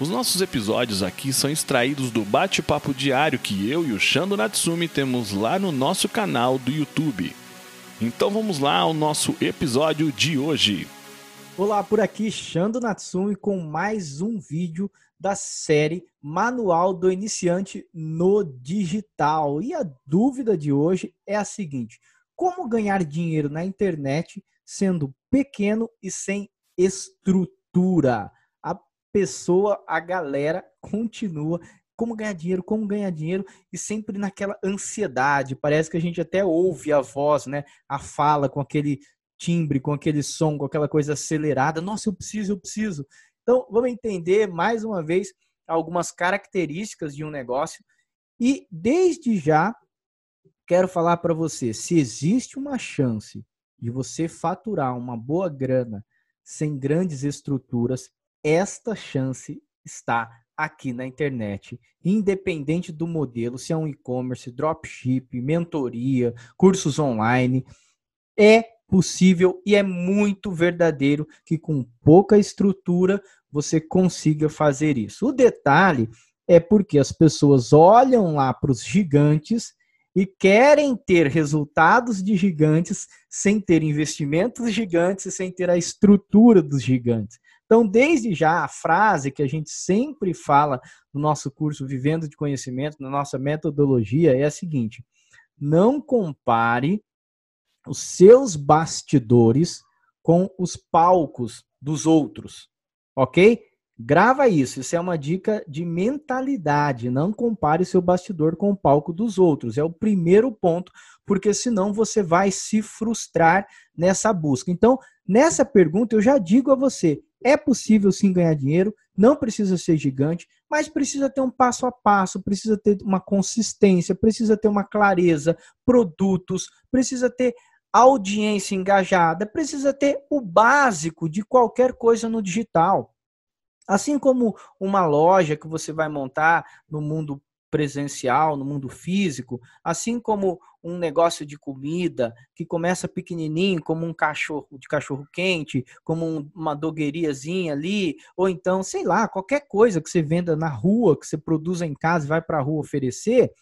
Os nossos episódios aqui são extraídos do bate-papo diário que eu e o Shando Natsumi temos lá no nosso canal do YouTube. Então vamos lá ao nosso episódio de hoje. Olá, por aqui Shando Natsumi com mais um vídeo da série Manual do Iniciante no Digital. E a dúvida de hoje é a seguinte: como ganhar dinheiro na internet sendo pequeno e sem estrutura? Pessoa, a galera continua como ganhar dinheiro, como ganhar dinheiro, e sempre naquela ansiedade. Parece que a gente até ouve a voz, né? A fala com aquele timbre, com aquele som, com aquela coisa acelerada. Nossa, eu preciso, eu preciso. Então, vamos entender mais uma vez algumas características de um negócio. E desde já, quero falar para você: se existe uma chance de você faturar uma boa grana sem grandes estruturas, esta chance está aqui na internet, independente do modelo, se é um e-commerce, dropship, mentoria, cursos online, é possível e é muito verdadeiro que com pouca estrutura você consiga fazer isso. O detalhe é porque as pessoas olham lá para os gigantes e querem ter resultados de gigantes sem ter investimentos gigantes, sem ter a estrutura dos gigantes. Então, desde já, a frase que a gente sempre fala no nosso curso Vivendo de Conhecimento, na nossa metodologia, é a seguinte: não compare os seus bastidores com os palcos dos outros, ok? Grava isso, isso é uma dica de mentalidade. Não compare seu bastidor com o palco dos outros. É o primeiro ponto, porque senão você vai se frustrar nessa busca. Então, nessa pergunta, eu já digo a você: é possível sim ganhar dinheiro, não precisa ser gigante, mas precisa ter um passo a passo, precisa ter uma consistência, precisa ter uma clareza, produtos, precisa ter audiência engajada, precisa ter o básico de qualquer coisa no digital. Assim como uma loja que você vai montar no mundo presencial, no mundo físico, assim como um negócio de comida que começa pequenininho, como um cachorro de cachorro quente, como um, uma dogueiriazinha ali, ou então, sei lá, qualquer coisa que você venda na rua, que você produza em casa e vai para a rua oferecer,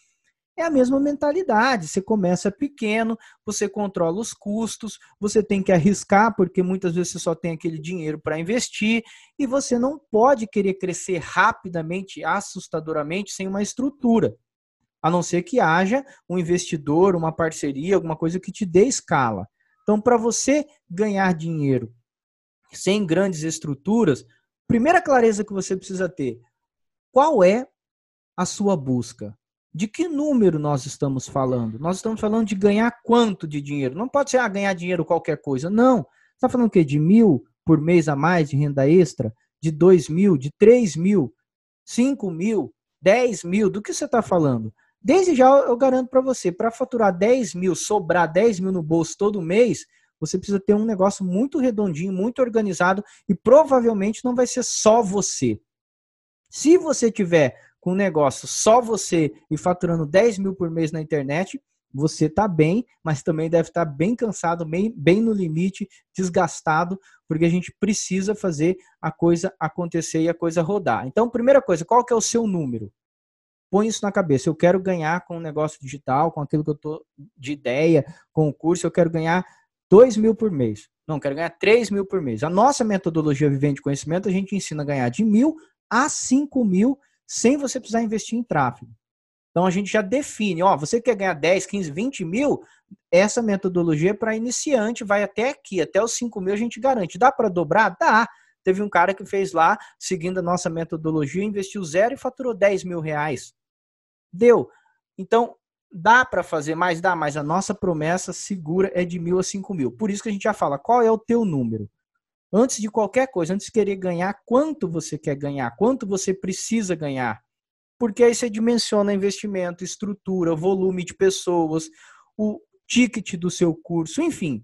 é a mesma mentalidade. Você começa pequeno, você controla os custos, você tem que arriscar, porque muitas vezes você só tem aquele dinheiro para investir, e você não pode querer crescer rapidamente, assustadoramente, sem uma estrutura. A não ser que haja um investidor, uma parceria, alguma coisa que te dê escala. Então, para você ganhar dinheiro sem grandes estruturas, primeira clareza que você precisa ter: qual é a sua busca? De que número nós estamos falando? Nós estamos falando de ganhar quanto de dinheiro? Não pode ser ah, ganhar dinheiro qualquer coisa. Não. Está falando o quê? De mil por mês a mais de renda extra? De dois mil? De três mil? Cinco mil? Dez mil? Do que você está falando? Desde já eu garanto para você, para faturar 10 mil, sobrar 10 mil no bolso todo mês, você precisa ter um negócio muito redondinho, muito organizado e provavelmente não vai ser só você. Se você tiver com um negócio só você e faturando 10 mil por mês na internet, você está bem, mas também deve estar tá bem cansado, bem, bem no limite, desgastado, porque a gente precisa fazer a coisa acontecer e a coisa rodar. Então, primeira coisa, qual que é o seu número? Põe isso na cabeça. Eu quero ganhar com o negócio digital, com aquilo que eu estou de ideia, com o curso, eu quero ganhar 2 mil por mês. Não, quero ganhar 3 mil por mês. A nossa metodologia Vivente Conhecimento, a gente ensina a ganhar de mil a 5 mil sem você precisar investir em tráfego. Então a gente já define, ó, você quer ganhar 10, 15, 20 mil, essa metodologia é para iniciante, vai até aqui, até os 5 mil a gente garante. Dá para dobrar? Dá. Teve um cara que fez lá, seguindo a nossa metodologia, investiu zero e faturou 10 mil reais. Deu. Então, dá para fazer mais? Dá, mas a nossa promessa segura é de mil a cinco mil. Por isso que a gente já fala, qual é o teu número? Antes de qualquer coisa, antes de querer ganhar, quanto você quer ganhar, quanto você precisa ganhar. Porque aí você dimensiona investimento, estrutura, volume de pessoas, o ticket do seu curso, enfim.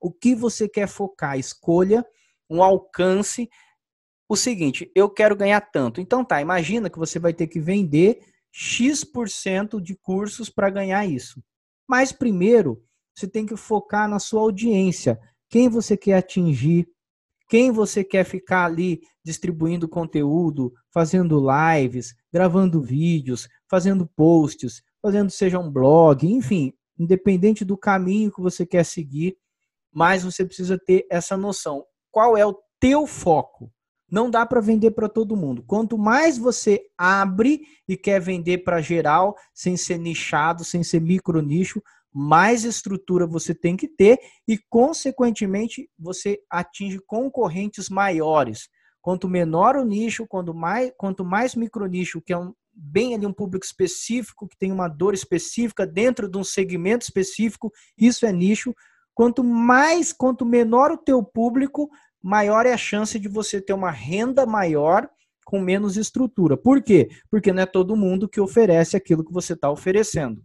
O que você quer focar? Escolha um alcance. O seguinte, eu quero ganhar tanto. Então tá, imagina que você vai ter que vender X% de cursos para ganhar isso. Mas primeiro, você tem que focar na sua audiência. Quem você quer atingir, quem você quer ficar ali distribuindo conteúdo, fazendo lives, gravando vídeos, fazendo posts, fazendo seja um blog, enfim, independente do caminho que você quer seguir, mas você precisa ter essa noção. Qual é o teu foco? Não dá para vender para todo mundo. Quanto mais você abre e quer vender para geral, sem ser nichado, sem ser micro nicho, mais estrutura você tem que ter e, consequentemente, você atinge concorrentes maiores. Quanto menor o nicho, quanto mais, quanto mais micro nicho, que é um, bem ali um público específico, que tem uma dor específica dentro de um segmento específico, isso é nicho. Quanto mais, quanto menor o teu público, maior é a chance de você ter uma renda maior com menos estrutura. Por quê? Porque não é todo mundo que oferece aquilo que você está oferecendo.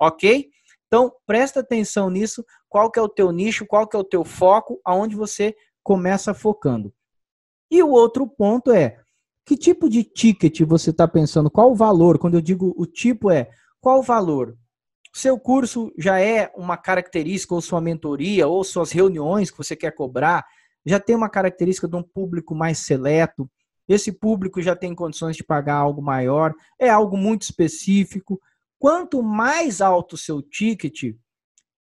Ok? Então, presta atenção nisso, qual que é o teu nicho, qual que é o teu foco, aonde você começa focando. E o outro ponto é, que tipo de ticket você está pensando? Qual o valor? Quando eu digo o tipo é, qual o valor? Seu curso já é uma característica, ou sua mentoria, ou suas reuniões que você quer cobrar, já tem uma característica de um público mais seleto, esse público já tem condições de pagar algo maior, é algo muito específico. Quanto mais alto o seu ticket,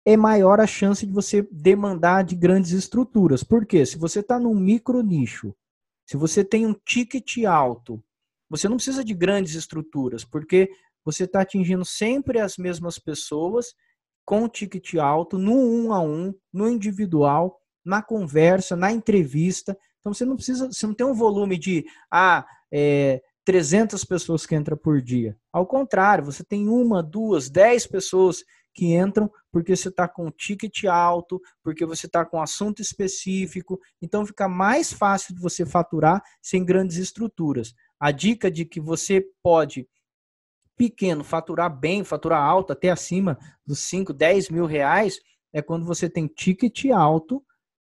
é maior a chance de você demandar de grandes estruturas. Por quê? Se você está num micro nicho, se você tem um ticket alto, você não precisa de grandes estruturas, porque você está atingindo sempre as mesmas pessoas com ticket alto, no um a um, no individual, na conversa, na entrevista. Então você não precisa, você não tem um volume de ah, é, 300 pessoas que entram por dia. Ao contrário, você tem uma, duas, dez pessoas que entram porque você está com ticket alto, porque você está com assunto específico. Então fica mais fácil de você faturar sem grandes estruturas. A dica de que você pode pequeno faturar bem, faturar alto, até acima dos 5, 10 mil reais, é quando você tem ticket alto,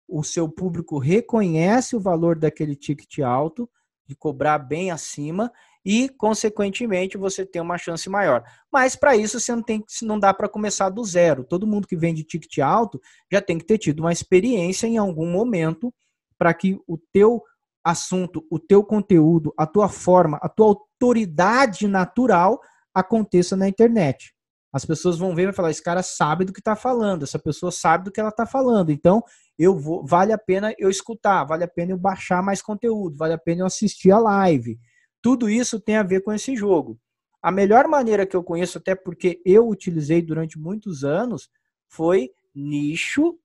o seu público reconhece o valor daquele ticket alto de cobrar bem acima e, consequentemente, você tem uma chance maior. Mas para isso você não tem, não dá para começar do zero. Todo mundo que vende ticket alto já tem que ter tido uma experiência em algum momento para que o teu assunto, o teu conteúdo, a tua forma, a tua autoridade natural aconteça na internet. As pessoas vão ver e falar: esse cara sabe do que está falando, essa pessoa sabe do que ela está falando. Então, eu vou, vale a pena eu escutar, vale a pena eu baixar mais conteúdo, vale a pena eu assistir a live. Tudo isso tem a ver com esse jogo. A melhor maneira que eu conheço, até porque eu utilizei durante muitos anos, foi nicho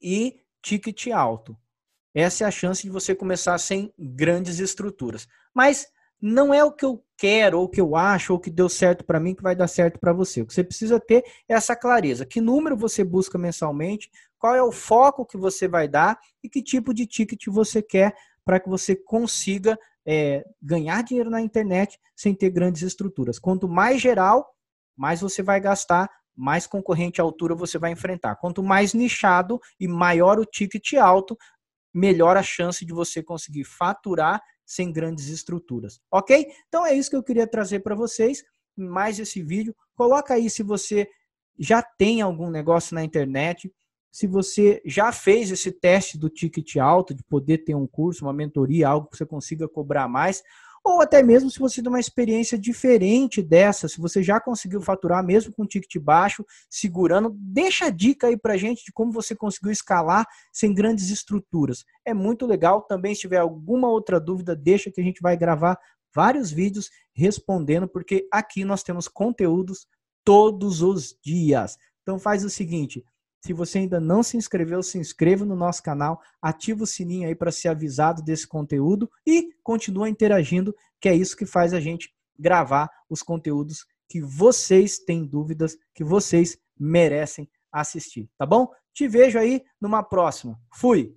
e ticket alto. Essa é a chance de você começar sem grandes estruturas. Mas não é o que eu quero, ou o que eu acho, ou o que deu certo para mim que vai dar certo para você. O que você precisa ter é essa clareza. Que número você busca mensalmente, qual é o foco que você vai dar e que tipo de ticket você quer para que você consiga é, ganhar dinheiro na internet sem ter grandes estruturas. Quanto mais geral, mais você vai gastar, mais concorrente à altura você vai enfrentar. Quanto mais nichado e maior o ticket alto, melhor a chance de você conseguir faturar sem grandes estruturas, ok? Então é isso que eu queria trazer para vocês, mais esse vídeo. Coloca aí se você já tem algum negócio na internet, se você já fez esse teste do ticket alto, de poder ter um curso, uma mentoria, algo que você consiga cobrar mais, ou até mesmo se você tem uma experiência diferente dessa, se você já conseguiu faturar mesmo com ticket baixo, segurando, deixa a dica aí pra gente de como você conseguiu escalar sem grandes estruturas. É muito legal. Também se tiver alguma outra dúvida, deixa que a gente vai gravar vários vídeos respondendo, porque aqui nós temos conteúdos todos os dias. Então faz o seguinte, se você ainda não se inscreveu, se inscreva no nosso canal, ativa o sininho aí para ser avisado desse conteúdo e continua interagindo, que é isso que faz a gente gravar os conteúdos que vocês têm dúvidas, que vocês merecem assistir, tá bom? Te vejo aí numa próxima. Fui!